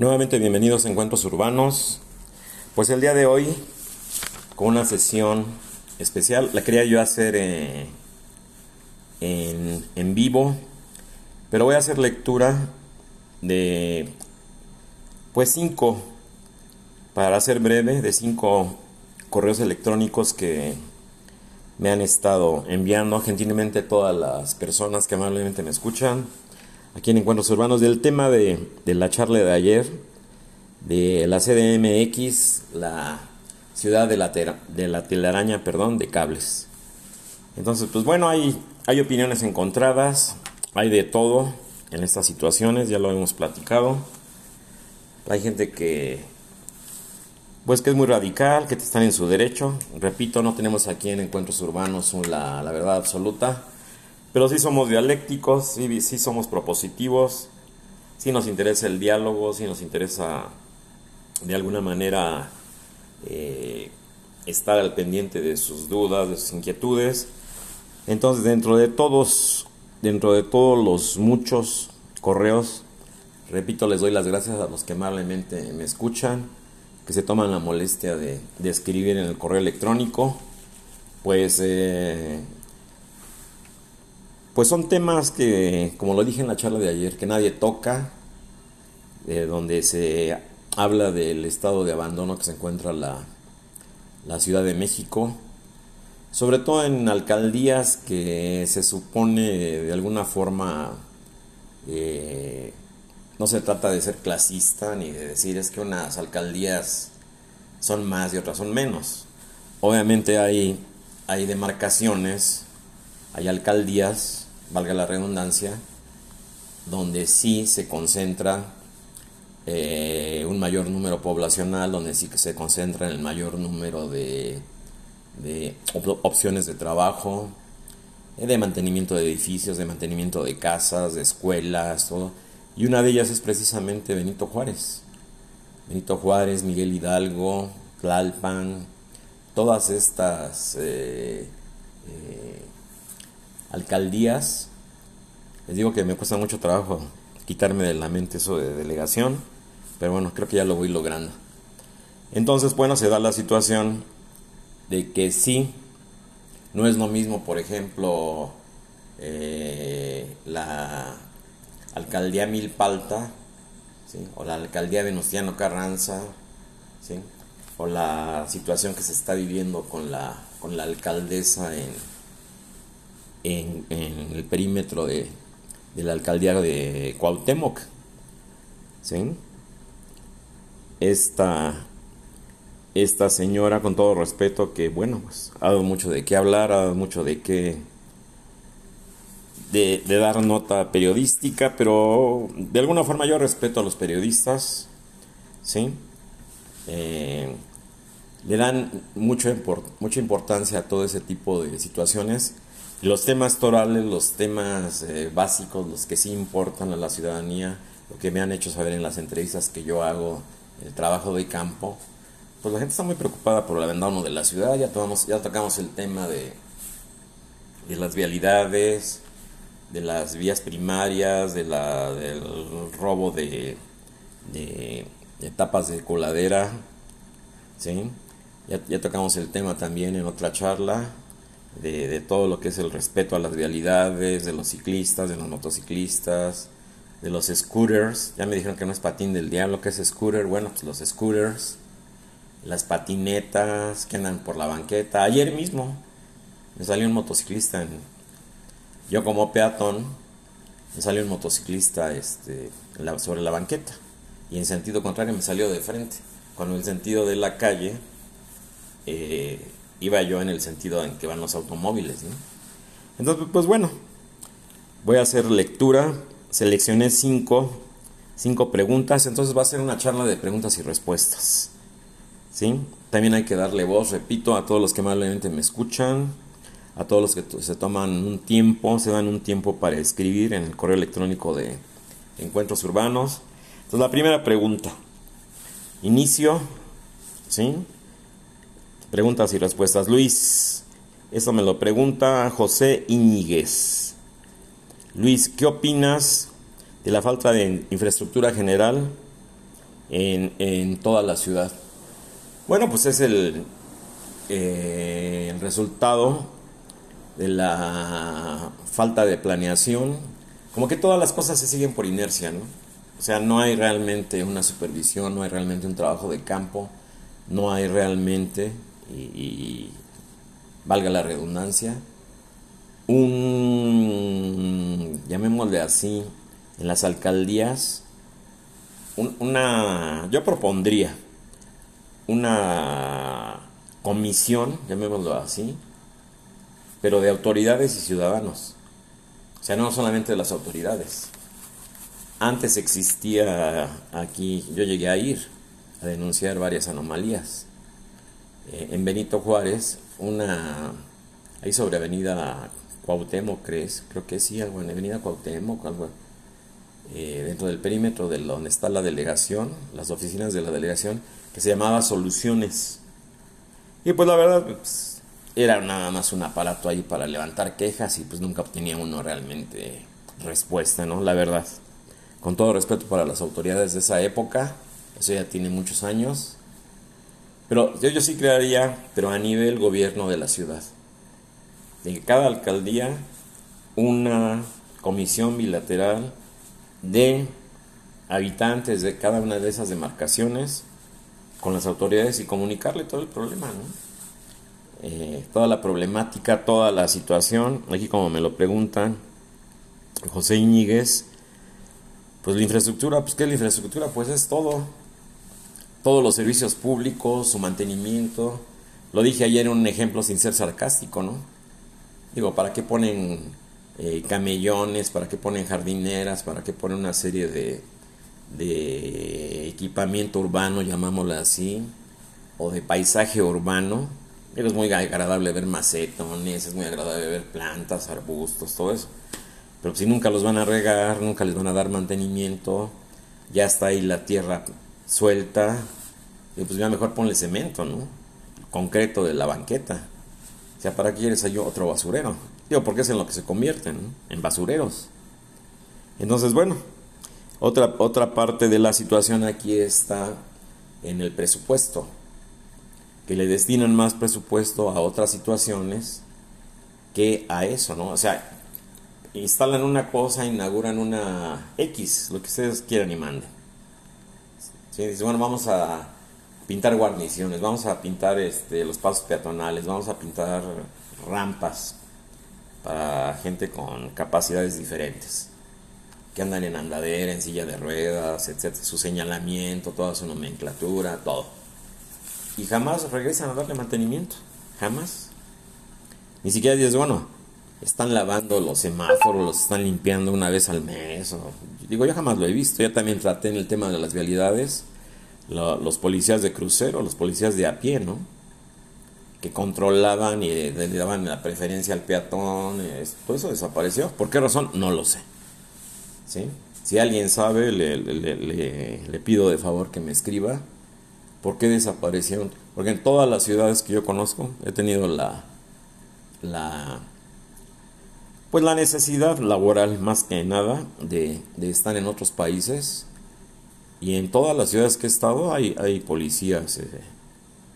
Nuevamente bienvenidos a Encuentros Urbanos. Pues el día de hoy, con una sesión especial, la quería yo hacer eh, en, en vivo, pero voy a hacer lectura de, pues cinco, para ser breve, de cinco correos electrónicos que me han estado enviando gentilmente todas las personas que amablemente me escuchan aquí en Encuentros Urbanos del tema de, la charla de ayer de la CDMX, la ciudad de la, de la telaraña, perdón, de cables. Entonces, pues bueno, hay, hay opiniones encontradas, hay de todo en estas situaciones, ya lo hemos platicado. Hay gente que, pues que es muy radical, que están en su derecho. Repito, no tenemos aquí en Encuentros Urbanos la, la verdad absoluta. Pero sí somos dialécticos, sí, sí somos propositivos, sí nos interesa el diálogo, sí nos interesa de alguna manera eh, estar al pendiente de sus dudas, de sus inquietudes. Entonces, dentro de todos, dentro de todos los muchos correos, repito, les doy las gracias a los que amablemente me escuchan, que se toman la molestia de, escribir en el correo electrónico. Pues eh, pues son temas que, como lo dije en la charla de ayer, que nadie toca, donde se habla del estado de abandono que se encuentra la, la Ciudad de México, sobre todo en alcaldías que se supone de alguna forma eh, no se trata de ser clasista ni de decir es que unas alcaldías son más y otras son menos. Obviamente hay, hay demarcaciones, hay alcaldías valga la redundancia, donde sí se concentra eh, un mayor número poblacional, donde sí que se concentra el mayor número de, opciones de trabajo, eh, de mantenimiento de edificios, de mantenimiento de casas, de escuelas, todo. Y una de ellas es precisamente Benito Juárez. Benito Juárez, Miguel Hidalgo, Tlalpan, todas estas eh, alcaldías, les digo que me cuesta mucho trabajo quitarme de la mente eso de delegación, pero bueno, creo que ya lo voy logrando. Entonces, bueno, se da la situación de que sí, no es lo mismo, por ejemplo, eh, la alcaldía Milpalta, o la alcaldía Venustiano Carranza, o la situación que se está viviendo con la, con la alcaldesa en, en, el perímetro de, la alcaldía de Cuauhtémoc. ¿sí? Esta, esta señora, con todo respeto, que bueno, pues, ha dado mucho de qué hablar, ha dado mucho de qué. De, dar nota periodística, pero de alguna forma yo respeto a los periodistas, ¿sí? Eh, le dan mucho, mucha importancia a todo ese tipo de situaciones los temas torales, los temas eh, básicos, los que sí importan a la ciudadanía, lo que me han hecho saber en las entrevistas que yo hago, el trabajo de campo, pues la gente está muy preocupada por el abandono de la ciudad, ya, tomamos, ya tocamos el tema de, de las vialidades, de las vías primarias, de la, del robo de, de, etapas de coladera, ¿sí? Ya, ya tocamos el tema también en otra charla, de, todo lo que es el respeto a las vialidades, de los ciclistas, de los motociclistas, de los scooters. Ya me dijeron que no es patín del diablo, que es scooter. Bueno, pues los scooters, las patinetas que andan por la banqueta. Ayer mismo me salió un motociclista, yo como peatón, me salió un motociclista este, sobre la banqueta y en sentido contrario me salió de frente. Cuando el sentido de la calle eh, iba yo en el sentido en que van los automóviles. Entonces, pues bueno, voy a hacer lectura, seleccioné cinco, cinco preguntas, entonces va a ser una charla de preguntas y respuestas. ¿sí? También hay que darle voz, repito, a todos los que amablemente me escuchan, a todos los que se toman un tiempo, se dan un tiempo para escribir en el correo electrónico de Encuentros Urbanos. Entonces, la primera pregunta, inicio, ¿sí? Preguntas y respuestas. Luis, eso me lo pregunta José Iñiguez. Luis, ¿qué opinas de la falta de infraestructura general en, toda la ciudad. Bueno, pues es el, eh, el resultado de la falta de planeación. Como que todas las cosas se siguen por inercia, ¿no? O sea, no hay realmente una supervisión, no hay realmente un trabajo de campo, no hay realmente, y, valga la redundancia, un, llamémosle así, en las alcaldías, una, yo propondría una comisión, llamémoslo así, pero de autoridades y ciudadanos. O sea, no solamente de las autoridades. Antes existía aquí, yo llegué a ir a denunciar varias anomalías. Eh, en Benito Juárez, una, ahí sobre Avenida Cuauhtémoc, ¿crees? Creo que sí, algo en Avenida Cuauhtémoc, algo eh, dentro del perímetro de donde está la delegación, las oficinas de la delegación, que se llamaba Soluciones. Y pues la verdad, pues, era nada más un aparato ahí para levantar quejas y pues nunca obtenía uno realmente respuesta, ¿no? La verdad con todo respeto para las autoridades de esa época, eso ya tiene muchos años, pero yo, sí crearía, pero a nivel gobierno de la ciudad, de que cada alcaldía una comisión bilateral de habitantes de cada una de esas demarcaciones con las autoridades y comunicarle todo el problema, ¿no? Eh, toda la problemática, toda la situación, aquí como me lo preguntan, José Iñiguez, pues la infraestructura, pues ¿qué es la infraestructura? Pues es todo. Todos los servicios públicos, su mantenimiento. Lo dije ayer en un ejemplo sin ser sarcástico, ¿no? Digo, ¿para qué ponen eh, camellones? ¿Para qué ponen jardineras? ¿Para qué ponen una serie de, de equipamiento urbano, llamámoslo así? O de paisaje urbano. Es muy agradable ver macetones, es muy agradable ver plantas, arbustos, todo eso. Pero si nunca los van a regar, nunca les van a dar mantenimiento, ya está ahí la tierra suelta, y pues ya mejor ponle cemento, ¿no? Concreto de la banqueta. O sea, ¿para qué quieres ahí otro basurero? Digo, porque es en lo que se convierten. En basureros. Entonces, bueno, otra, otra parte de la situación aquí está en el presupuesto. Que le destinan más presupuesto a otras situaciones que a eso, ¿no? O sea, instalan una cosa, inauguran una X, lo que ustedes quieran y manden. ¿Sí? Dicen, bueno, vamos a pintar guarniciones, vamos a pintar este, los pasos peatonales, vamos a pintar rampas para gente con capacidades diferentes, que andan en andadera, en silla de ruedas, etc. Su señalamiento, toda su nomenclatura, todo. Y jamás regresan a darle mantenimiento, jamás. Ni siquiera dices, bueno, están lavando los semáforos, los están limpiando una vez al mes. digo, yo jamás lo he visto. Ya también traté en el tema de las vialidades, los policías de crucero, los policías de a pie, ¿no? Que controlaban y le daban la preferencia al peatón. todo eso desapareció. ¿Por qué razón? No lo sé. ¿Sí? Si alguien sabe, le, le pido de favor que me escriba. ¿Por qué desaparecieron? Porque en todas las ciudades que yo conozco he tenido la, la pues la necesidad laboral más que nada de, estar en otros países y en todas las ciudades que he estado hay, hay policías, eh,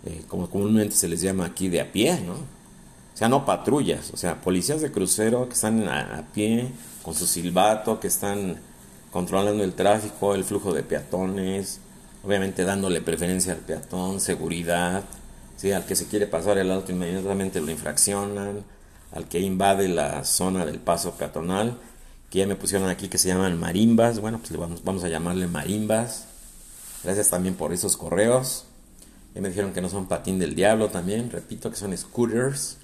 eh, como comúnmente se les llama aquí, de a pie, ¿no? O sea, no patrullas, o sea, policías de crucero que están a, pie con su silbato, que están controlando el tráfico, el flujo de peatones, obviamente dándole preferencia al peatón, seguridad, ¿sí? al que se quiere pasar el auto inmediatamente lo infraccionan, al que invade la zona del paso peatonal, que ya me pusieron aquí que se llaman marimbas, bueno, pues vamos, vamos a llamarle marimbas. Gracias también por esos correos. Ya me dijeron que no son patín del diablo también, repito que son scooters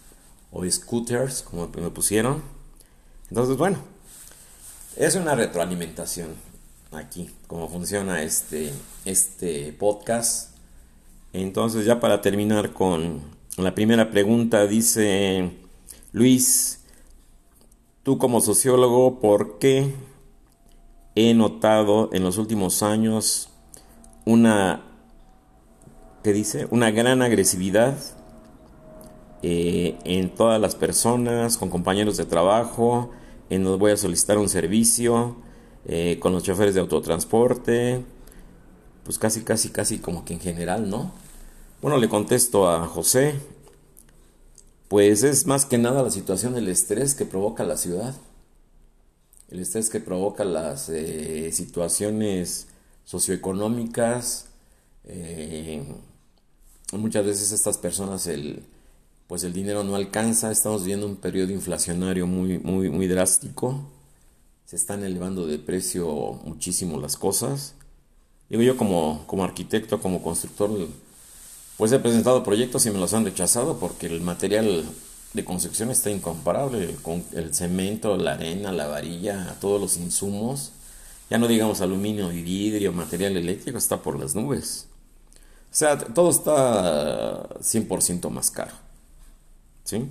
o scooters, como me pusieron. Entonces, bueno, es una retroalimentación aquí, cómo funciona este, este podcast. Entonces, ya para terminar con la primera pregunta, dice Luis, tú como sociólogo, ¿por qué he notado en los últimos años una, ¿qué dice? Una gran agresividad eh, en todas las personas, con compañeros de trabajo, en los, voy a solicitar un servicio, eh, con los choferes de autotransporte, pues casi, casi, casi como que en general, ¿no? Bueno, le contesto a José, pues es más que nada la situación del estrés que provoca la ciudad. El estrés que provoca las eh, situaciones socioeconómicas. Eh, muchas veces estas personas el, pues el dinero no alcanza. Estamos viviendo un periodo inflacionario muy, muy, muy drástico. Se están elevando de precio muchísimo las cosas. Digo yo como, como arquitecto, como constructor, pues he presentado proyectos y me los han rechazado porque el material de construcción está incomparable con el cemento, la arena, la varilla, todos los insumos. Ya no digamos aluminio y vidrio, material eléctrico, está por las nubes. O sea, todo está 100% más caro. ¿Sí?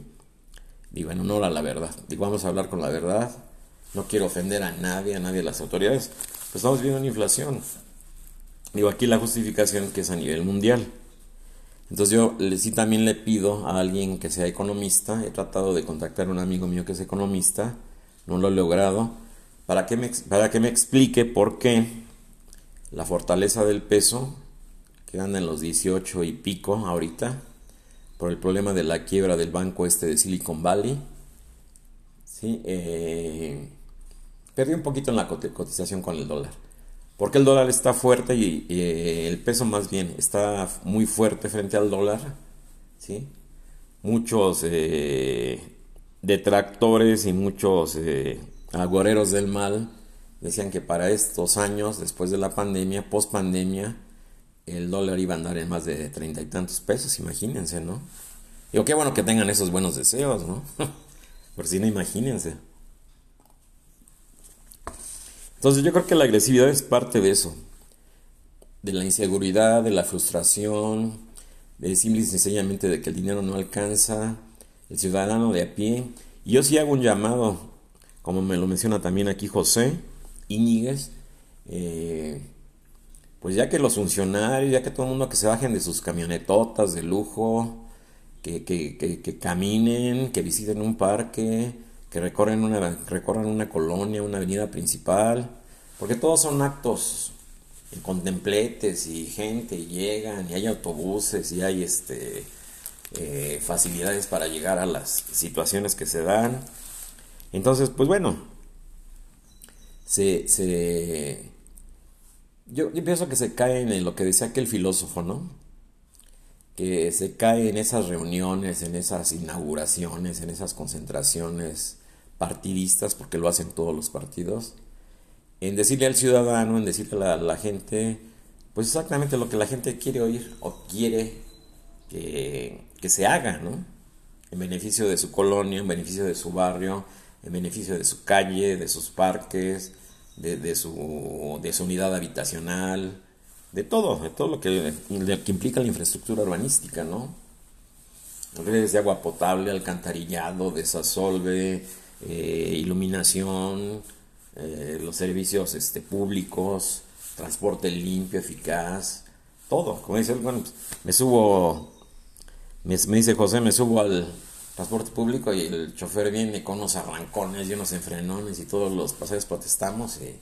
Digo, en honor a la verdad. Digo, vamos a hablar con la verdad. No quiero ofender a nadie, a nadie de las autoridades. Pues estamos viendo una inflación. Digo, aquí la justificación que es a nivel mundial. Entonces yo sí también le pido a alguien que sea economista, he tratado de contactar a un amigo mío que es economista, no lo he logrado, para que me, para que me explique por qué la fortaleza del peso, que anda en los 18 y pico ahorita, por el problema de la quiebra del banco este de Silicon Valley, ¿sí? Eh, perdió un poquito en la cotización con el dólar. Porque el dólar está fuerte y, eh, el peso más bien está muy fuerte frente al dólar. ¿sí? Muchos eh, detractores y muchos eh, agoreros del mal decían que para estos años, después de la pandemia, post pandemia, el dólar iba a andar en más de treinta y tantos pesos, imagínense, ¿no? Digo, qué bueno que tengan esos buenos deseos, ¿no? Por si no, imagínense. Entonces yo creo que la agresividad es parte de eso, de la inseguridad, de la frustración, de simple y sencillamente de que el dinero no alcanza, el ciudadano de a pie. Y yo sí hago un llamado, como me lo menciona también aquí José Íñiguez, eh, pues ya que los funcionarios, ya que todo el mundo que se bajen de sus camionetotas de lujo, que, que, que caminen, que visiten un parque, que recorren una, recorran una colonia, una avenida principal, porque todos son actos contempletes y gente llegan y hay autobuses y hay este eh, facilidades para llegar a las situaciones que se dan. Entonces, pues bueno, se, se yo, yo, pienso que se cae en lo que decía aquel filósofo, ¿no? Que se cae en esas reuniones, en esas inauguraciones, en esas concentraciones partidistas, porque lo hacen todos los partidos, en decirle al ciudadano, en decirle a la, gente, pues exactamente lo que la gente quiere oír o quiere que, se haga, ¿no? En beneficio de su colonia, en beneficio de su barrio, en beneficio de su calle, de sus parques, de, su, de su unidad habitacional, de todo, de todo lo que, que implica la infraestructura urbanística, ¿no? Redes de agua potable, alcantarillado, desasolve, eh, iluminación, eh, los servicios este, públicos, transporte limpio, eficaz, todo. Como dice, bueno, me subo, me, dice José, me subo al transporte público y el chofer viene con unos arrancones y unos enfrenones y todos los pasajeros protestamos y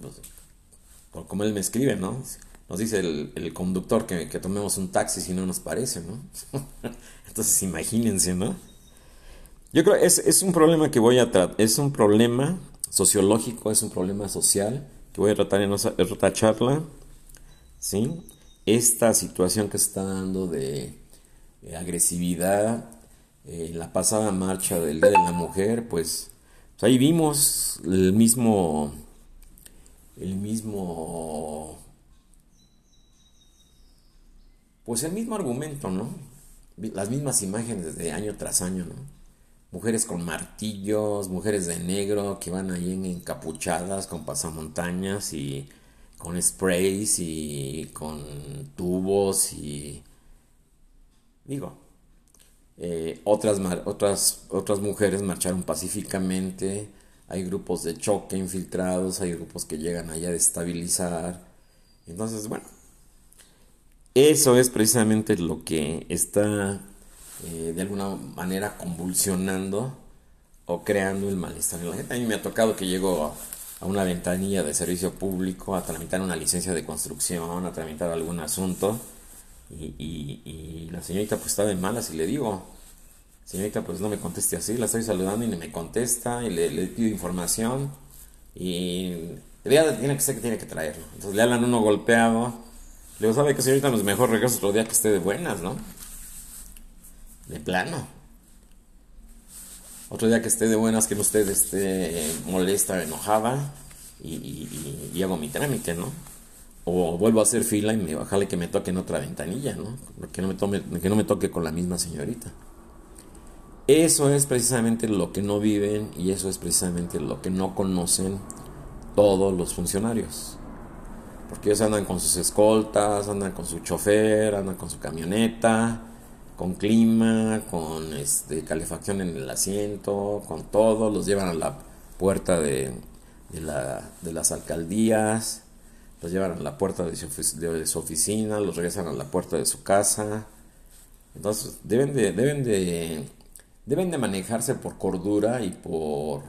pues, como él me escribe, ¿no? Nos dice el, conductor que, que, tomemos un taxi si no nos parece, ¿no? Entonces imagínense, ¿no? Yo creo que es, es un problema que voy a tratar, es un problema sociológico, es un problema social que voy a tratar en otra charla, ¿sí? Esta situación que se está dando de agresividad, en eh, la pasada marcha del Día de la Mujer, pues, pues, ahí vimos el mismo, el mismo, pues el mismo argumento, ¿no? Las mismas imágenes de año tras año, ¿no? Mujeres con martillos, mujeres de negro que van ahí encapuchadas con pasamontañas y con sprays y con tubos y digo eh, otras otras otras mujeres marcharon pacíficamente. Hay grupos de choque infiltrados hay grupos que llegan allá a destabilizar. Entonces bueno eso es precisamente lo que está eh, de alguna manera convulsionando o creando el malestar en la gente. A mí me ha tocado que llego a una ventanilla de servicio público, a tramitar una licencia de construcción, a tramitar algún asunto. Y, y, la señorita pues está de malas y le digo, señorita pues no me conteste así, la estoy saludando y no me contesta y le, pido información y le tiene que ser que tiene que traerlo. Entonces le hablan uno golpeado, le digo, ¿sabe que señorita nos mejor regresa otro día que esté de buenas, no? De plano. Otro día que esté de buenas, que usted esté molesta, enojada y, hago mi trámite, ¿no? O vuelvo a hacer fila y me bajale que me toque en otra ventanilla, ¿no? Que no, me tome, que no me toque con la misma señorita. Eso es precisamente lo que no viven y eso es precisamente lo que no conocen todos los funcionarios. Porque ellos andan con sus escoltas, andan con su chofer, andan con su camioneta, con clima, con este, calefacción en el asiento, con todo, los llevan a la puerta de, de, las alcaldías, los llevan a la puerta de su, oficina, los regresan a la puerta de su casa. Entonces deben de, deben de, deben de manejarse por cordura y por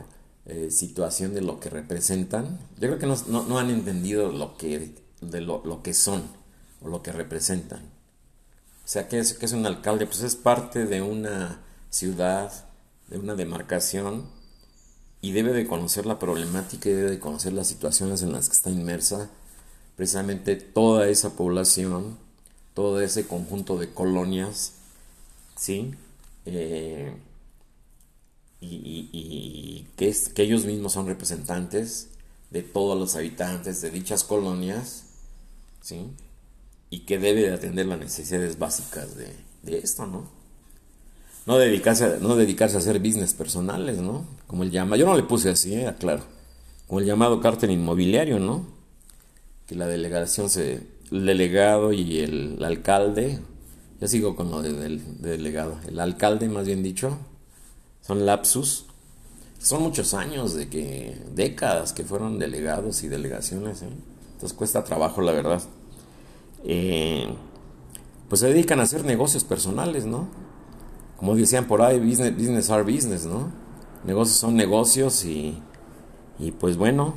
eh, situación de lo que representan. Yo creo que no, no, han entendido lo que, de lo, lo que son o lo que representan. O sea, ¿qué es, es un alcalde? Pues es parte de una ciudad, de una demarcación, y debe de conocer la problemática y debe de conocer las situaciones en las que está inmersa precisamente toda esa población, todo ese conjunto de colonias, ¿sí? Eh, y, que, es, que ellos mismos son representantes de todos los habitantes de dichas colonias, ¿sí? Y que debe de atender las necesidades básicas de, de esto, ¿no? No dedicarse, a, no dedicarse a hacer business personales, ¿no? Como el llamado, yo no le puse así, ¿eh? claro, como el llamado cártel inmobiliario, ¿no? Que la delegación se, el delegado y el, alcalde, ya sigo con lo del delegado, el alcalde más bien dicho, son lapsus, son muchos años de que, décadas que fueron delegados y delegaciones, ¿eh? Entonces cuesta trabajo, la verdad. Eh, pues se dedican a hacer negocios personales, ¿no? Como decían por ahí, business, are business, ¿no? Negocios son negocios y, y pues bueno,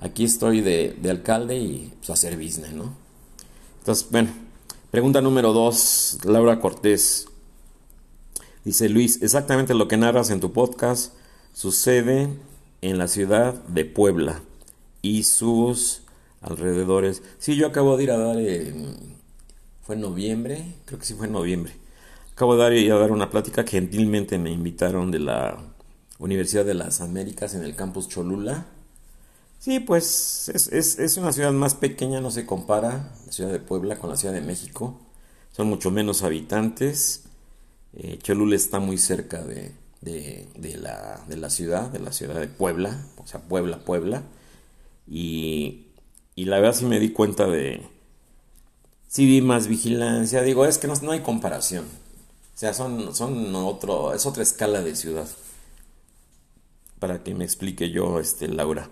aquí estoy de, alcalde y pues hacer business, ¿no? Entonces, bueno, pregunta número dos, Laura Cortés. Dice Luis, exactamente lo que narras en tu podcast sucede en la ciudad de Puebla y sus alrededores. Sí, yo acabo de ir a dar, fue en noviembre, creo que sí fue en noviembre. Acabo de dar, ir a dar una plática gentilmente me invitaron de la Universidad de las Américas en el campus Cholula. Sí, pues es, es, una ciudad más pequeña, no se compara la ciudad de Puebla con la ciudad de México. Son mucho menos habitantes. Eh, Cholula está muy cerca de, de, de, la, de la ciudad, de la ciudad de Puebla, o sea, Puebla, Puebla. Y y la verdad sí me di cuenta de... Sí vi más vigilancia. Digo, es que no, no hay comparación. O sea, son, son otro, es otra escala de ciudad. Para que me explique yo, este, Laura.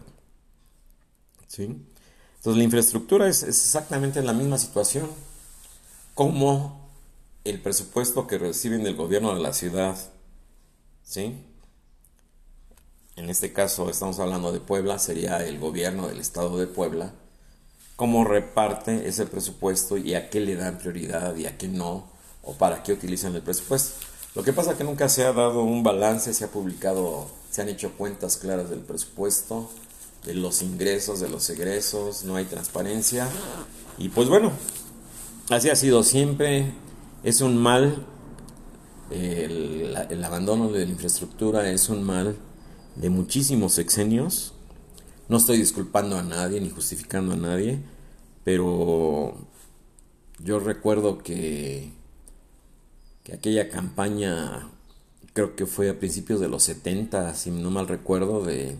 ¿Sí? Entonces la infraestructura es, es exactamente la misma situación. Como el presupuesto que reciben del gobierno de la ciudad. ¿Sí? En este caso estamos hablando de Puebla, sería el gobierno del estado de Puebla cómo reparte ese presupuesto y a qué le dan prioridad y a qué no, o para qué utilizan el presupuesto. Lo que pasa es que nunca se ha dado un balance, se ha publicado, se han hecho cuentas claras del presupuesto, de los ingresos, de los egresos, no hay transparencia. Y pues bueno, así ha sido siempre, es un mal, el, el abandono de la infraestructura es un mal de muchísimos sexenios no estoy disculpando a nadie ni justificando a nadie, pero yo recuerdo que, que aquella campaña, creo que fue a principios de los 70, si no mal recuerdo, de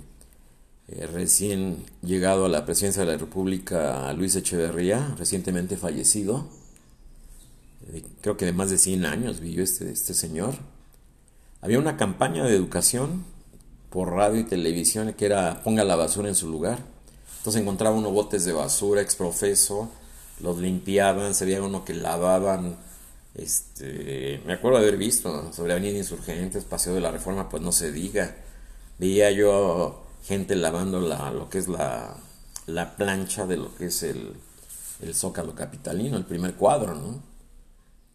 eh, recién llegado a la presidencia de la República Luis Echeverría, recientemente fallecido, creo que de más de 100 años vivió este, este señor. Había una campaña de educación por radio y televisión que era ponga la basura en su lugar. Entonces encontraba uno botes de basura exprofeso, los limpiaban, se veía uno que lavaban. Este, me acuerdo de haber visto sobre Avenida Insurgentes, Paseo de la Reforma, pues no se diga. Veía yo gente lavando la, lo que es la, la plancha de lo que es el, el zócalo capitalino, el primer cuadro, ¿no?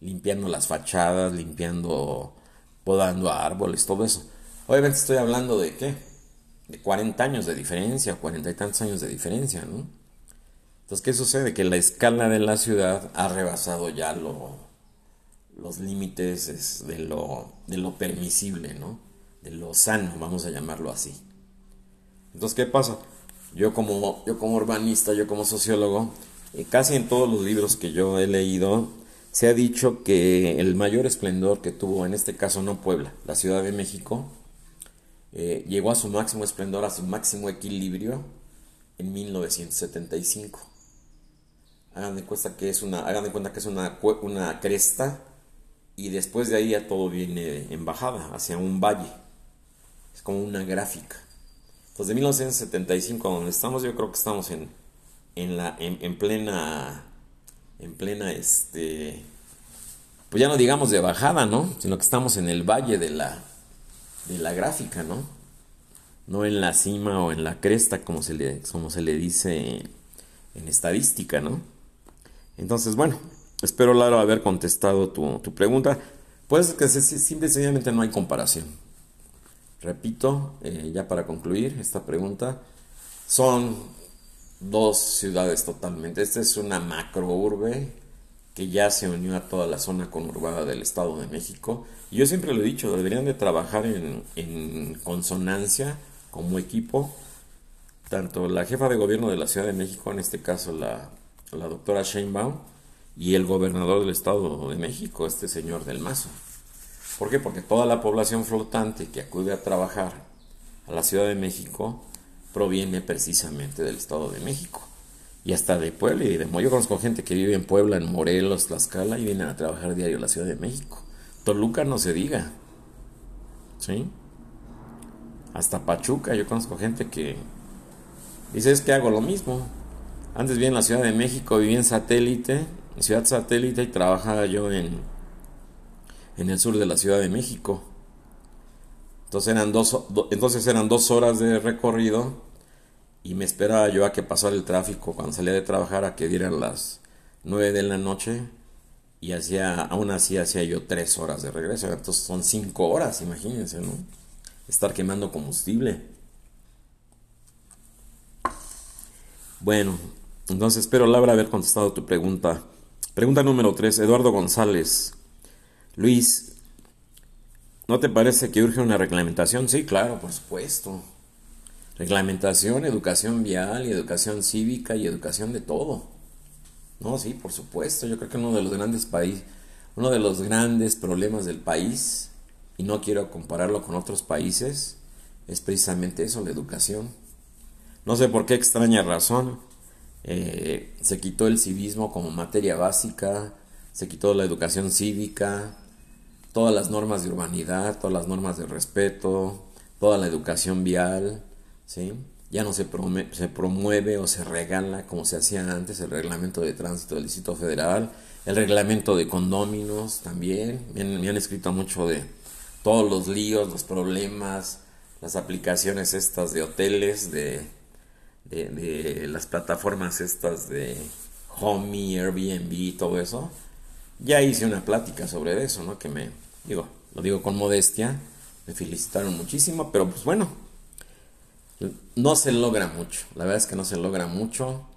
Limpiando las fachadas, limpiando, podando árboles, todo eso. Obviamente estoy hablando de qué? De 40 años de diferencia, 40 y tantos años de diferencia, ¿no? Entonces, ¿qué sucede? Que la escala de la ciudad ha rebasado ya lo, los límites de lo, de lo permisible, ¿no? De lo sano, vamos a llamarlo así. Entonces, ¿qué pasa? Yo como, yo como urbanista, yo como sociólogo, eh, casi en todos los libros que yo he leído, se ha dicho que el mayor esplendor que tuvo, en este caso no Puebla, la Ciudad de México, eh, llegó a su máximo esplendor, a su máximo equilibrio en 1975. Hagan de cuenta que es una, hagan de cuenta que es una, una cresta y después de ahí ya todo viene en bajada, hacia un valle. Es como una gráfica. Entonces, de 1975 donde estamos, yo creo que estamos en, en, la, en, plena, en plena, este, pues ya no digamos de bajada, ¿no? Sino que estamos en el valle de la, de la gráfica, ¿no? No en la cima o en la cresta, como se le, como se le dice en estadística, ¿no? Entonces, bueno, espero, Lara, haber contestado tu, tu pregunta. Pues que simple y sencillamente no hay comparación. Repito, eh, ya para concluir esta pregunta, son dos ciudades totalmente. Esta es una macro urbe que ya se unió a toda la zona conurbada del Estado de México. Y yo siempre lo he dicho, deberían de trabajar en, consonancia como equipo, tanto la jefa de gobierno de la Ciudad de México, en este caso la, la doctora Sheinbaum, y el gobernador del Estado de México, este señor del Mazo. ¿Por qué? Porque toda la población flotante que acude a trabajar a la Ciudad de México proviene precisamente del Estado de México. Y hasta de Puebla y de Yo conozco gente que vive en Puebla, en Morelos, Tlaxcala y vienen a trabajar diario a la Ciudad de México. Toluca no se diga. ¿Sí? Hasta Pachuca, yo conozco gente que dice es que hago lo mismo. Antes vivía en la Ciudad de México, vivía en satélite, en Ciudad Satélite y trabajaba yo en, en el sur de la Ciudad de México. Entonces eran, dos, entonces eran dos horas de recorrido y me esperaba yo a que pasara el tráfico cuando salía de trabajar a que dieran las nueve de la noche y hacía, aún así hacía yo tres horas de regreso. Entonces son cinco horas, imagínense, ¿no? Estar quemando combustible. Bueno, entonces espero, Laura, haber contestado tu pregunta. Pregunta número 3, Eduardo González. Luis, ¿no te parece que urge una reglamentación? Sí, claro, por supuesto. Reglamentación, educación vial y educación cívica y educación de todo. No, sí, por supuesto. Yo creo que uno de los grandes países, uno de los grandes problemas del país, y no quiero compararlo con otros países, es precisamente eso, la educación. No sé por qué extraña razón. Eh, se quitó el civismo como materia básica, se quitó la educación cívica, todas las normas de urbanidad, todas las normas de respeto, toda la educación vial, ¿sí? Ya no se, se promueve o se regala como se hacía antes el reglamento de tránsito del Distrito Federal, el reglamento de condóminos también. me han escrito mucho de todos los líos, los problemas, las aplicaciones estas de hoteles, de de, las plataformas estas de Homey, Airbnb todo eso, ya hice una plática sobre eso, ¿no? Que me, digo, lo digo con modestia, me felicitaron muchísimo, pero pues bueno, no se logra mucho, la verdad es que no se logra mucho,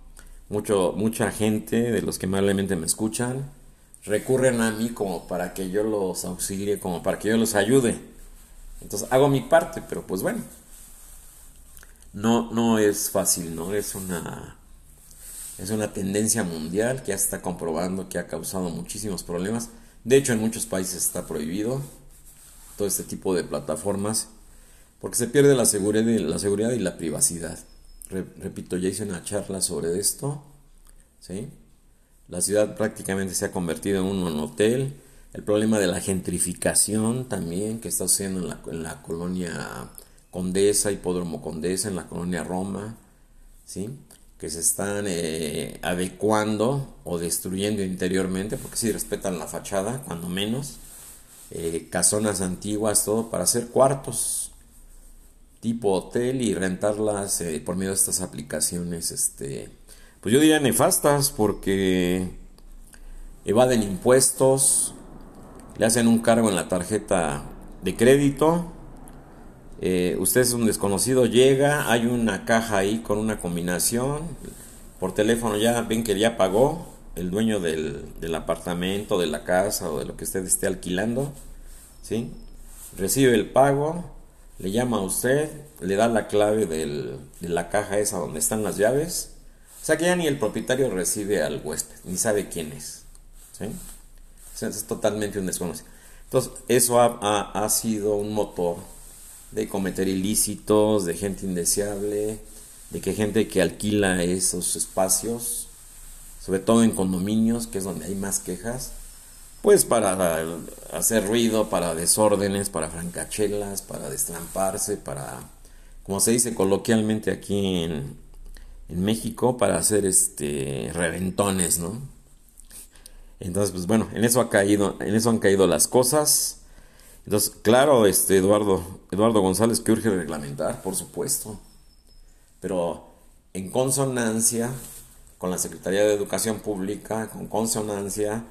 mucho mucha gente de los que amablemente me escuchan recurren a mí como para que yo los auxilie, como para que yo los ayude. Entonces hago mi parte, pero pues bueno, no, no es fácil, ¿no? Es una, es una tendencia mundial que ya está comprobando que ha causado muchísimos problemas. De hecho, en muchos países está prohibido todo este tipo de plataformas porque se pierde la seguridad la, seguridad y la privacidad. repito, ya hice una charla sobre esto. ¿sí? La ciudad prácticamente se ha convertido en un hotel. El problema de la gentrificación también que está sucediendo en la, colonia Condesa, Hipódromo Condesa en la colonia Roma, ¿sí? que se están eh, adecuando o destruyendo interiormente, porque si respetan la fachada, cuando menos, eh, casonas antiguas, todo para hacer cuartos. Tipo hotel y rentarlas eh, por medio de estas aplicaciones, este, pues yo diría nefastas porque evaden impuestos, le hacen un cargo en la tarjeta de crédito, eh, usted es un desconocido, llega, hay una caja ahí con una combinación, por teléfono ya ven que ya pagó el dueño del, del apartamento, de la casa o de lo que usted esté alquilando, ¿sí? Recibe el pago, le llama a usted, le da la clave de la caja esa donde están las llaves. O sea que ya ni el propietario recibe al huésped, ni sabe quién es. ¿sí? es totalmente un desconocido. Entonces, eso ha, ha, sido un motor de cometer ilícitos, de gente indeseable, de que gente que alquila esos espacios, sobre todo en condominios, que es donde hay más quejas, pues para hacer ruido, para desórdenes, para francachelas, para destramparse, para, como se dice coloquialmente aquí en, México, para hacer este reventones, ¿no? Entonces, pues bueno, en eso ha caído, en eso han caído las cosas. Entonces, claro, este Eduardo, Eduardo González que urge reglamentar, por supuesto. Pero en consonancia con la Secretaría de Educación Pública, con consonancia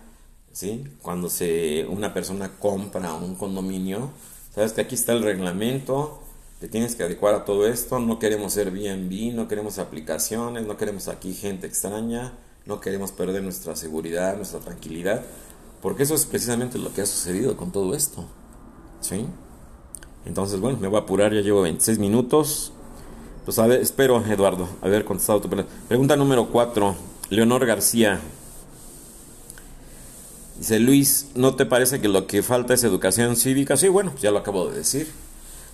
¿sí? Cuando se, una persona compra un condominio, sabes que aquí está el reglamento, te tienes que adecuar a todo esto, no queremos ser B&B, no queremos aplicaciones, no queremos aquí gente extraña, no queremos perder nuestra seguridad, nuestra tranquilidad, porque eso es precisamente lo que ha sucedido con todo esto, ¿sí? Entonces, bueno, me voy a apurar, ya llevo 26 minutos. Pues a ver, espero, Eduardo, haber contestado tu pregunta. Pregunta número 4, Leonor García. Dice Luis, ¿no te parece que lo que falta es educación cívica? Sí, bueno, ya lo acabo de decir.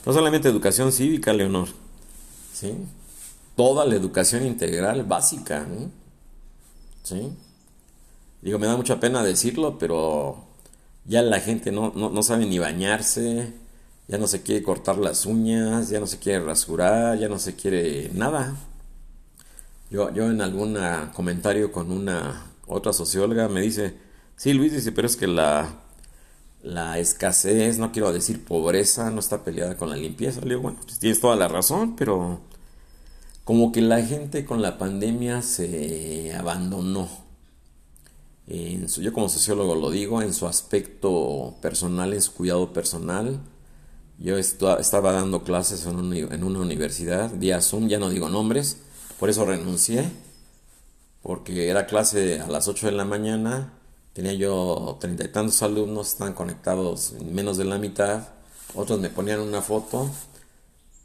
No solamente educación cívica, Leonor. ¿Sí? Toda la educación integral básica. ¿Sí? Digo, me da mucha pena decirlo, pero ya la gente no, no, sabe ni bañarse, ya no se quiere cortar las uñas, ya no se quiere rasurar, ya no se quiere nada. Yo, yo en algún comentario con una otra socióloga me dice, Sí, Luis dice, pero es que la, la escasez, no quiero decir pobreza, no está peleada con la limpieza. Le digo, bueno, pues tienes toda la razón, pero como que la gente con la pandemia se abandonó. En su, yo como sociólogo lo digo, en su aspecto personal, en su cuidado personal. Yo estaba dando clases en una, en una universidad, día Zoom, ya no digo nombres, por eso renuncié, porque era clase a las 8 de la mañana Tenía yo treinta y tantos alumnos, estaban conectados en menos de la mitad. Otros me ponían una foto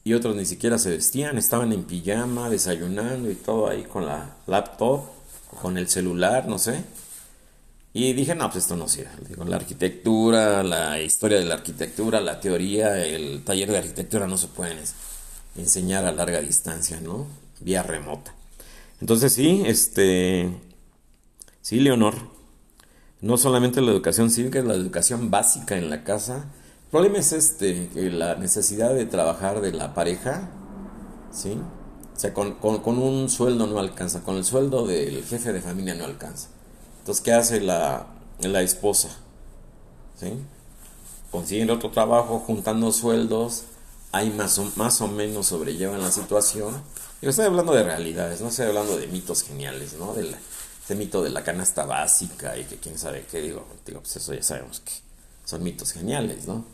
y otros ni siquiera se vestían, estaban en pijama, desayunando y todo ahí con la laptop, con el celular, no sé. Y dije, no, pues esto no sirve. Digo, la arquitectura, la historia de la arquitectura, la teoría, el taller de arquitectura no se pueden enseñar a larga distancia, ¿no? Vía remota. Entonces sí, este, sí, Leonor, no solamente la educación cívica, es la educación básica en la casa. El problema es este, que la necesidad de trabajar de la pareja, ¿sí? O sea, con, un sueldo no alcanza, con el sueldo del jefe de familia no alcanza. Entonces, ¿qué hace la, la esposa? ¿Sí? Consiguen otro trabajo, juntando sueldos, ahí más o, más o menos sobrellevan la situación. Yo estoy hablando de realidades, no estoy hablando de mitos geniales, ¿no? De la, este mito de la canasta básica y que quién sabe qué, digo, digo, pues eso ya sabemos que son mitos geniales, ¿no?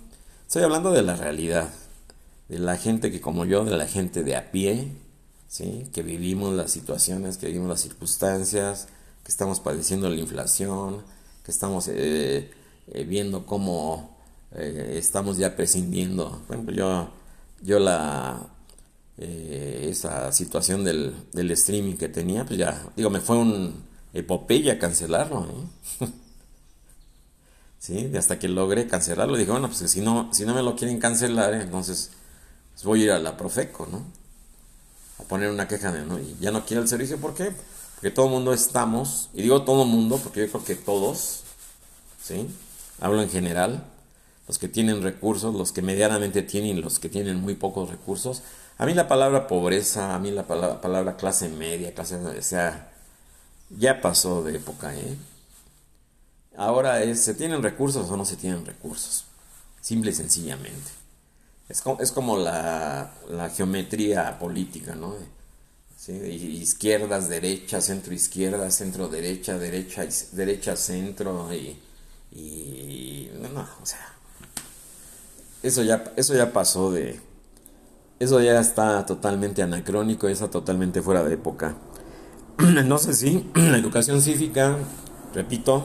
Estoy hablando de la realidad, de la gente que como yo, de la gente de a pie, ¿sí? Que vivimos las situaciones, que vivimos las circunstancias, que estamos padeciendo la inflación, que estamos eh, eh, viendo cómo eh, estamos ya prescindiendo. Bueno, yo, yo la, esa situación del, del, streaming que tenía, pues ya, digo, me fue un, epopeya cancelarlo. ¿eh? ¿Sí? Hasta que logré cancelarlo, dije, bueno, pues si no, si no me lo quieren cancelar, entonces pues voy a ir a la Profeco, ¿no? A poner una queja de, ¿no? Y ya no quiero el servicio, ¿por qué? Porque todo el mundo estamos, y digo todo el mundo, porque yo creo que todos, ¿sí? Hablo en general, los que tienen recursos, los que medianamente tienen, los que tienen muy pocos recursos. A mí la palabra pobreza, a mí la palabra, palabra clase media, clase, o sea, ya pasó de época, ¿eh? Ahora es, ¿se tienen recursos o no se tienen recursos? Simple y sencillamente. Es como, es como la, geometría política, ¿no? Izquierdas, derechas, centro izquierda, centro derecha, derecha, derecha, centro y, y no, o sea, eso ya, eso ya pasó de, eso ya está totalmente anacrónico, ya está totalmente fuera de época. Sé si la educación cívica, repito,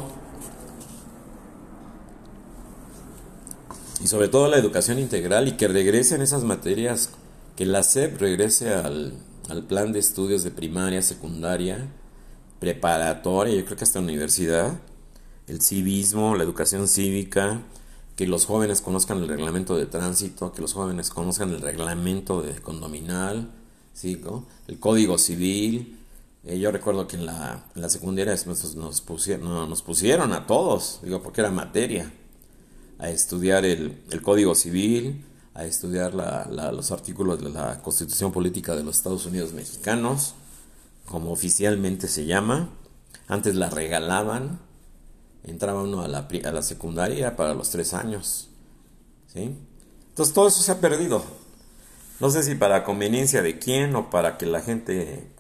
y sobre todo la educación integral y que regresen esas materias, que la SEP regrese al, al plan de estudios de primaria, secundaria, preparatoria, yo creo que hasta universidad, el civismo, la educación cívica, que los jóvenes conozcan el reglamento de tránsito, que los jóvenes conozcan el reglamento de condominal, ¿sí? el código civil. Eh, yo recuerdo que en la, en la secundaria nos pusieron, nos pusieron a todos, digo, porque era materia, a estudiar el, el código civil, a estudiar la, los artículos de la Constitución Política de los Estados Unidos Mexicanos, como oficialmente se llama. Antes la regalaban, entraba uno a la, a la secundaria para los tres años. ¿sí? Entonces todo eso se ha perdido. No sé si para conveniencia de quién o para que la gente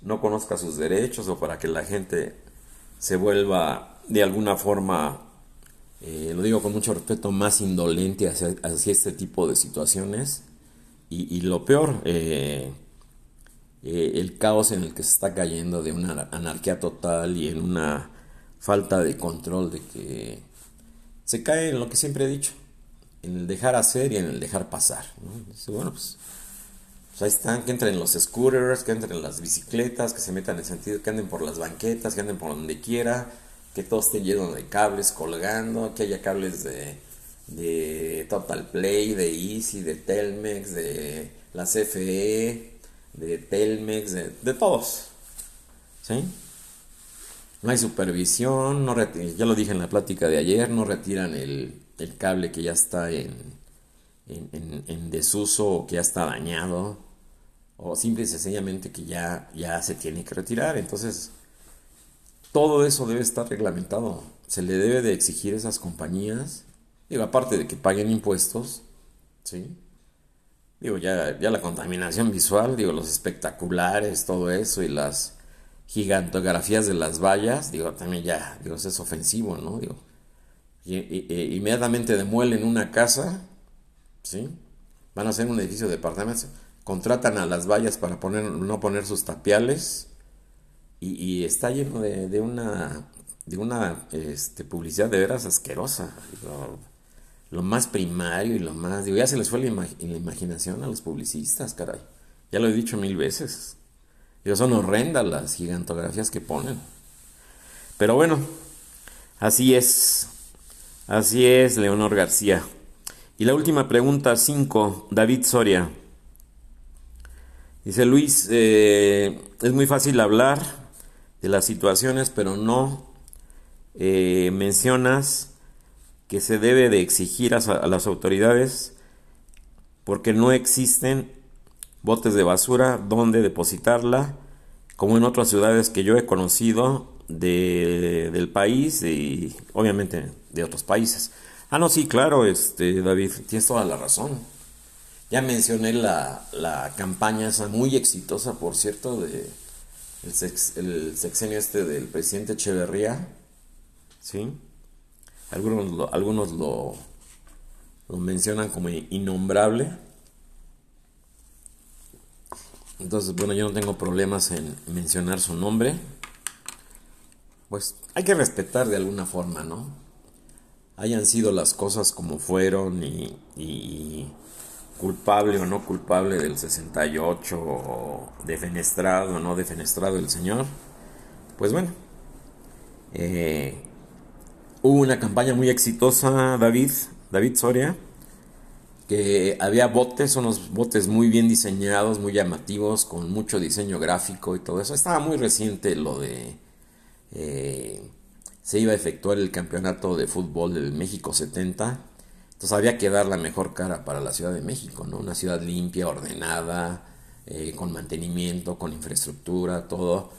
no conozca sus derechos o para que la gente se vuelva de alguna forma, eh, lo digo con mucho respeto, más indolente hacia, este tipo de situaciones. Y, lo peor, eh, eh, el caos en el que se está cayendo de una anarquía total y en una falta de control, de que se cae en lo que siempre he dicho, en el dejar hacer y en el dejar pasar. bueno, pues, pues, ahí están, que entren los scooters, que entren las bicicletas, que se metan en sentido, que anden por las banquetas, que anden por donde quiera, que todo esté lleno de cables colgando, que haya cables de, de Total Play, de Easy, de Telmex, de la CFE, de Telmex, de, de todos. ¿Sí? no hay supervisión, no ya lo dije en la plática de ayer, no retiran el, cable que ya está en, en, desuso o que ya está dañado, o simple y sencillamente que ya, ya se tiene que retirar. Entonces, todo eso debe estar reglamentado. Se le debe de exigir a esas compañías, digo, aparte de que paguen impuestos, ¿sí? Digo, ya, ya la contaminación visual, digo, los espectaculares, todo eso y las gigantografías de las vallas, digo, también ya, digo, es ofensivo, ¿no? Digo, y, inmediatamente demuelen una casa, ¿sí? Van a hacer un edificio de departamentos, contratan a las vallas para poner, no poner sus tapiales, y, está lleno de, una, de una este, publicidad de veras asquerosa, lo más primario y lo más, digo, ya se les fue la, la imaginación a los publicistas, caray, ya lo he dicho mil veces son horrendas las gigantografías que ponen. Pero bueno, así es. Así es, Leonor García. Y la última pregunta, 5, David Soria. Dice Luis, eh, es muy fácil hablar de las situaciones, pero no eh, mencionas que se debe de exigir a las autoridades porque no existen botes de basura donde depositarla, como en otras ciudades que yo he conocido del país y obviamente de otros países. Ah, no, sí, claro, este, David, tienes toda la razón. Ya mencioné la, la campaña esa muy exitosa, por cierto, de el, sexenio este del presidente Echeverría, ¿sí? Algunos algunos lo, lo mencionan como innombrable, entonces, bueno, yo no tengo problemas en mencionar su nombre. Pues hay que respetar de alguna forma, ¿no? Hayan sido las cosas como fueron y, culpable o no culpable del 68 o defenestrado o no defenestrado el señor. Pues bueno, eh, hubo una campaña muy exitosa, David, David Soria, que había botes, unos botes muy bien diseñados, muy llamativos, con mucho diseño gráfico y todo eso. Estaba muy reciente lo de... Eh, se iba a efectuar el campeonato de fútbol del México 70. Entonces había que dar la mejor cara para la Ciudad de México, ¿no? Una ciudad limpia, ordenada, eh, con mantenimiento, con infraestructura, todo.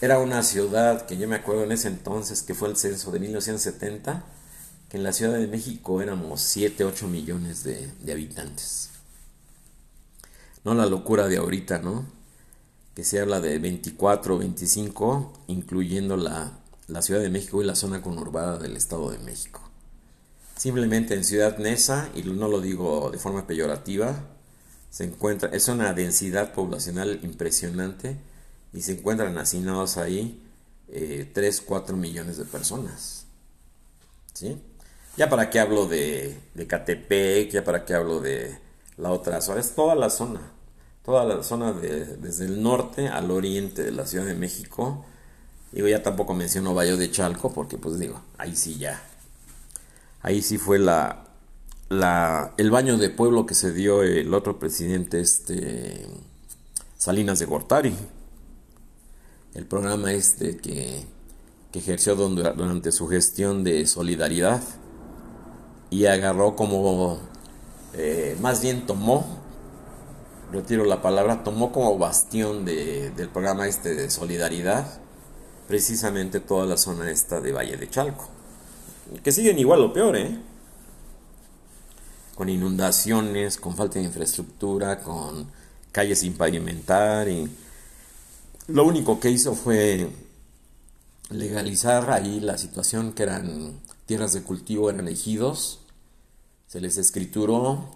Era una ciudad que yo me acuerdo en ese entonces, que fue el censo de 1970 que en la Ciudad de México éramos 7, 8 millones de, habitantes. no la locura de ahorita, ¿no? Que se habla de 24 25, incluyendo la, la Ciudad de México y la zona conurbada del Estado de México. Simplemente en Ciudad Neza, y no lo digo de forma peyorativa, se encuentra, es una densidad poblacional impresionante y se encuentran hacinados ahí eh, 3, 4 millones de personas. ¿Sí? Ya para qué hablo de, de Catepec, ya para qué hablo de la otra zona, es toda la zona, toda la zona desde el norte al oriente de la Ciudad de México. Digo, ya tampoco menciono Valle de Chalco, porque pues digo, ahí sí ya. Ahí sí fue la, el baño de pueblo que se dio el otro presidente, este Salinas de Gortari. El programa este que, ejerció durante su gestión de solidaridad y agarró como, eh, más bien tomó, retiro la palabra, tomó como bastión del programa este de solidaridad precisamente toda la zona esta de Valle de Chalco, que siguen igual o peor, ¿eh? con inundaciones, con falta de infraestructura, con calles sin pavimentar y lo único que hizo fue legalizar ahí la situación que eran tierras de cultivo, eran ejidos, se les escrituró,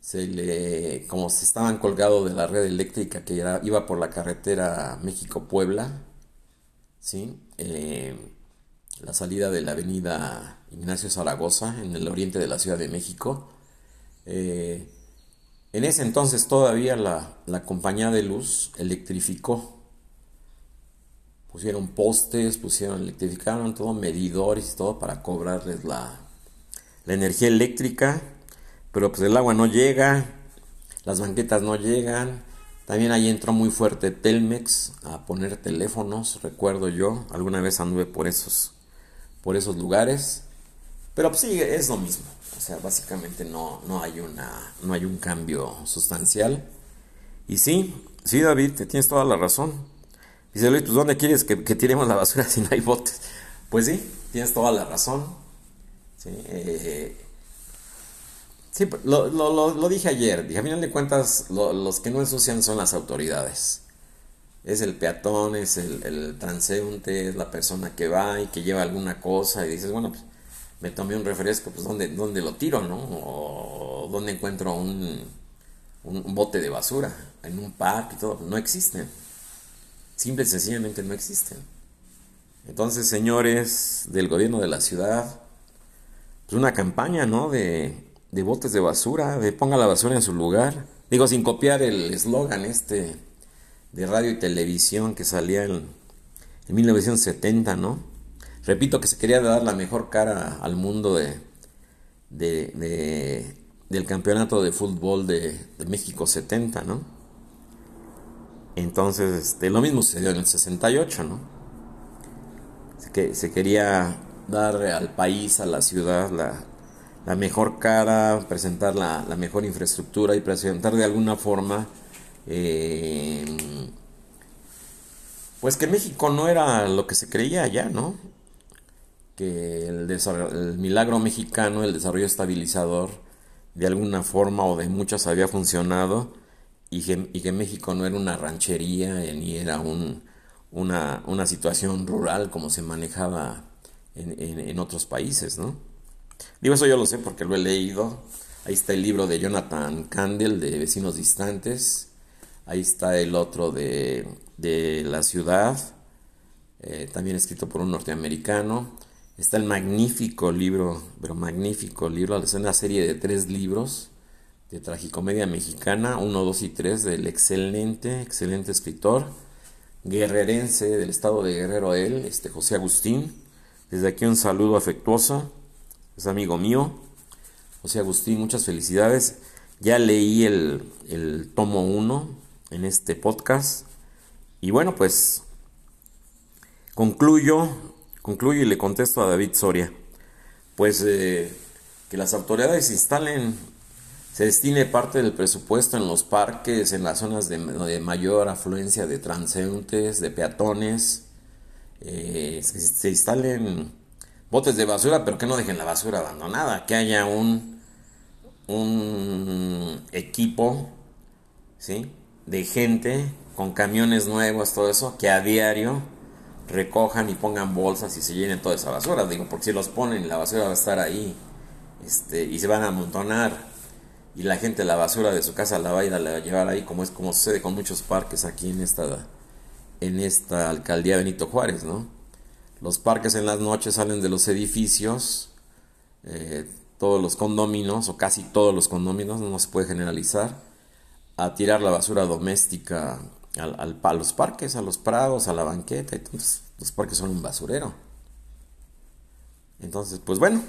se le, como se estaban colgados de la red eléctrica que iba por la carretera México-Puebla, ¿sí? Eh, la salida de la avenida Ignacio Zaragoza en el oriente de la Ciudad de México. Eh, en ese entonces todavía la, la compañía de luz electrificó. Pusieron postes, pusieron, electrificaron todo, medidores y todo para cobrarles la, la energía eléctrica, pero pues el agua no llega, las banquetas no llegan, también ahí entró muy fuerte Telmex a poner teléfonos, recuerdo yo, alguna vez anduve por esos, por esos lugares, pero pues sí, es lo mismo, o sea, básicamente no, no, hay, una, no hay un cambio sustancial. Y sí, sí David, te tienes toda la razón. Dice Luis, pues ¿dónde quieres que, tiremos la basura si no hay botes? Pues sí, tienes toda la razón. Sí, eh, pues, lo, dije ayer. Dije, a final de cuentas, los que no ensucian son las autoridades. Es el peatón, es el, transeúnte, es la persona que va y que lleva alguna cosa y dices, bueno, pues me tomé un refresco, pues ¿dónde, dónde lo tiro, no? O ¿dónde encuentro un, un bote de basura? En un parque y todo. No existen simple y sencillamente no existen. Entonces, señores del gobierno de la ciudad, pues una campaña, ¿no? De, de botes de basura, de ponga la basura en su lugar. Digo, sin copiar el eslogan este de radio y televisión que salía en, en 1970, ¿no? Repito que se quería dar la mejor cara al mundo de, de, del campeonato de fútbol de, México 70, ¿no? Entonces, este, lo mismo sucedió en el 68, ¿no? Que se quería dar al país, a la ciudad, la, mejor cara, presentar la, mejor infraestructura y presentar de alguna forma, pues que México no era lo que se creía allá, ¿no? Que el, milagro mexicano, el desarrollo estabilizador, de alguna forma o de muchas había funcionado y que, México no era una ranchería eh, ni era un, una, situación rural como se manejaba en, en, otros países, ¿no? Digo, eso yo lo sé porque lo he leído. Ahí está el libro de Jonathan Candle de Vecinos Distantes. Ahí está el otro de, de La Ciudad, eh, también escrito por un norteamericano. Está el magnífico libro, pero magnífico libro, es una serie de tres libros de Tragicomedia Mexicana 1, 2 y 3 del excelente, excelente escritor guerrerense del estado de Guerrero él, este José Agustín. Desde aquí un saludo afectuoso, es amigo mío. José Agustín, muchas felicidades. Ya leí el, el tomo 1 en este podcast. Y bueno, pues concluyo, concluyo y le contesto a David Soria. Pues eh, que las autoridades instalen se destine parte del presupuesto en los parques, en las zonas de, mayor afluencia de transeúntes, de peatones, eh, se, instalen botes de basura, pero que no dejen la basura abandonada, que haya un, un equipo ¿sí? De gente con camiones nuevos, todo eso, que a diario recojan y pongan bolsas y se llenen toda esa basura. Digo, porque si los ponen, la basura va a estar ahí este, y se van a amontonar. Y la gente la basura de su casa la va a ir a llevar ahí, como es como sucede con muchos parques aquí en esta, en esta alcaldía Benito Juárez, ¿no? Los parques en las noches salen de los edificios, eh, todos los condominios, o casi todos los condominios, no se puede generalizar, a tirar la basura doméstica al, a los parques, a los prados, a la banqueta. Entonces, los parques son un basurero. Entonces, pues bueno,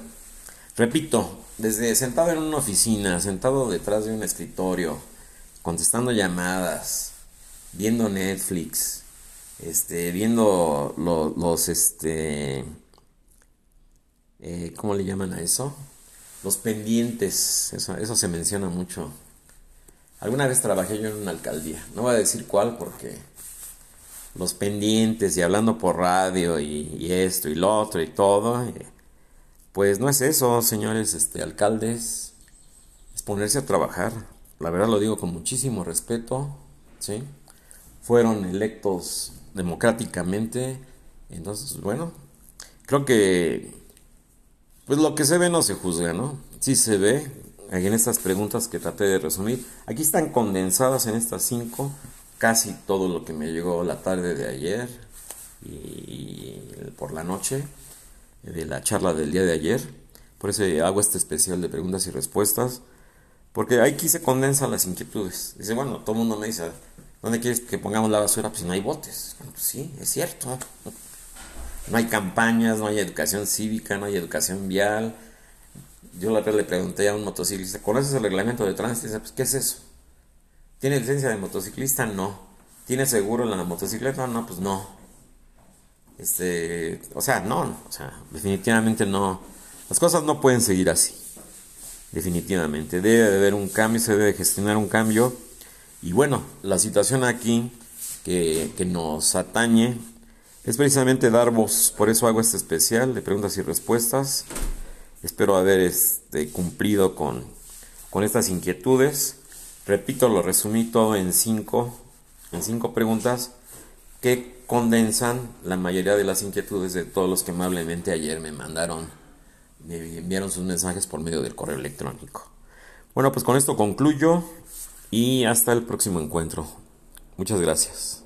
repito, desde sentado en una oficina, sentado detrás de un escritorio, contestando llamadas, viendo Netflix, este, viendo los, este, eh, ¿cómo le llaman a eso? Los pendientes, eso, eso se menciona mucho Alguna vez trabajé yo en una alcaldía, no voy a decir cuál porque los pendientes y hablando por radio y, esto y lo otro y todo, eh, pues no es eso, señores este, alcaldes, es ponerse a trabajar. La verdad lo digo con muchísimo respeto, ¿sí? Fueron electos democráticamente, entonces, bueno, creo que pues lo que se ve no se juzga, ¿no? Sí se ve, en estas preguntas que traté de resumir. Aquí están condensadas en estas cinco casi todo lo que me llegó la tarde de ayer y por la noche de la charla del día de ayer. Por eso hago este especial de preguntas y respuestas. Porque aquí se condensan las inquietudes. Dice, bueno, todo el mundo me dice, ¿dónde quieres que pongamos la basura? Pues no hay botes. Pues sí, es cierto. No hay campañas, no hay educación cívica, no hay educación vial, yo la vez le pregunté a un motociclista, ¿conoces el reglamento de tránsito? Dice, pues, ¿qué es eso? ¿Tiene licencia de motociclista? No. ¿Tiene seguro en la motocicleta? No, pues no. Este, o sea, no, definitivamente no. Las cosas no pueden seguir así. Definitivamente. Debe de haber un cambio, se debe gestionar un cambio. Y bueno, la situación aquí que, que nos atañe es precisamente dar voz. Por eso hago este especial de preguntas y respuestas. Espero haber este, cumplido con, con estas inquietudes. Repito, lo resumí todo en cinco, en cinco preguntas que condensan la mayoría de las inquietudes de todos los que amablemente ayer me mandaron, me enviaron sus mensajes por medio del correo electrónico. Bueno, pues con esto concluyo y hasta el próximo encuentro. Muchas gracias.